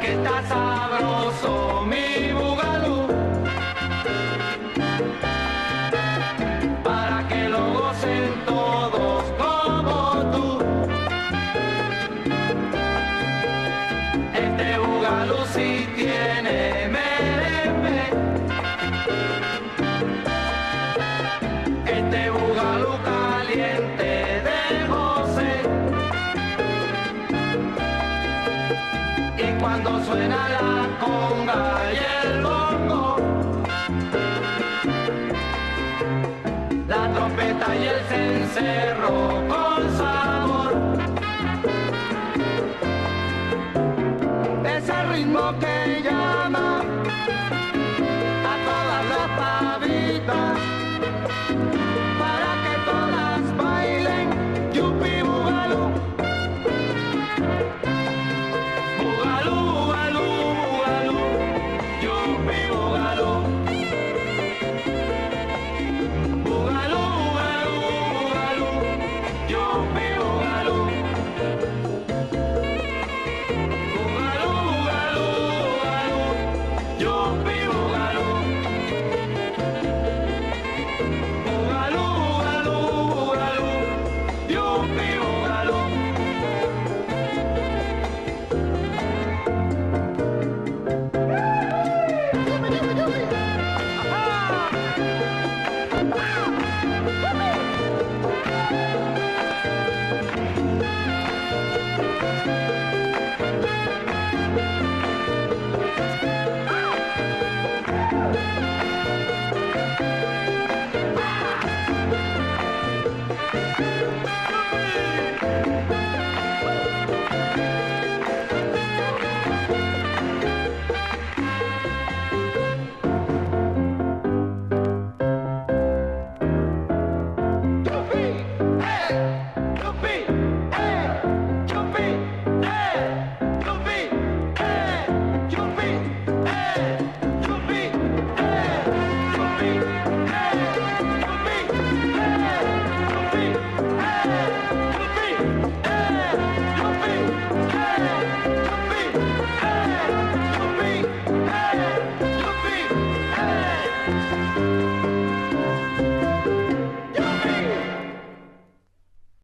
que está sabroso. Cuando suena la conga y el bongo, la trompeta y el cencerro con sabor.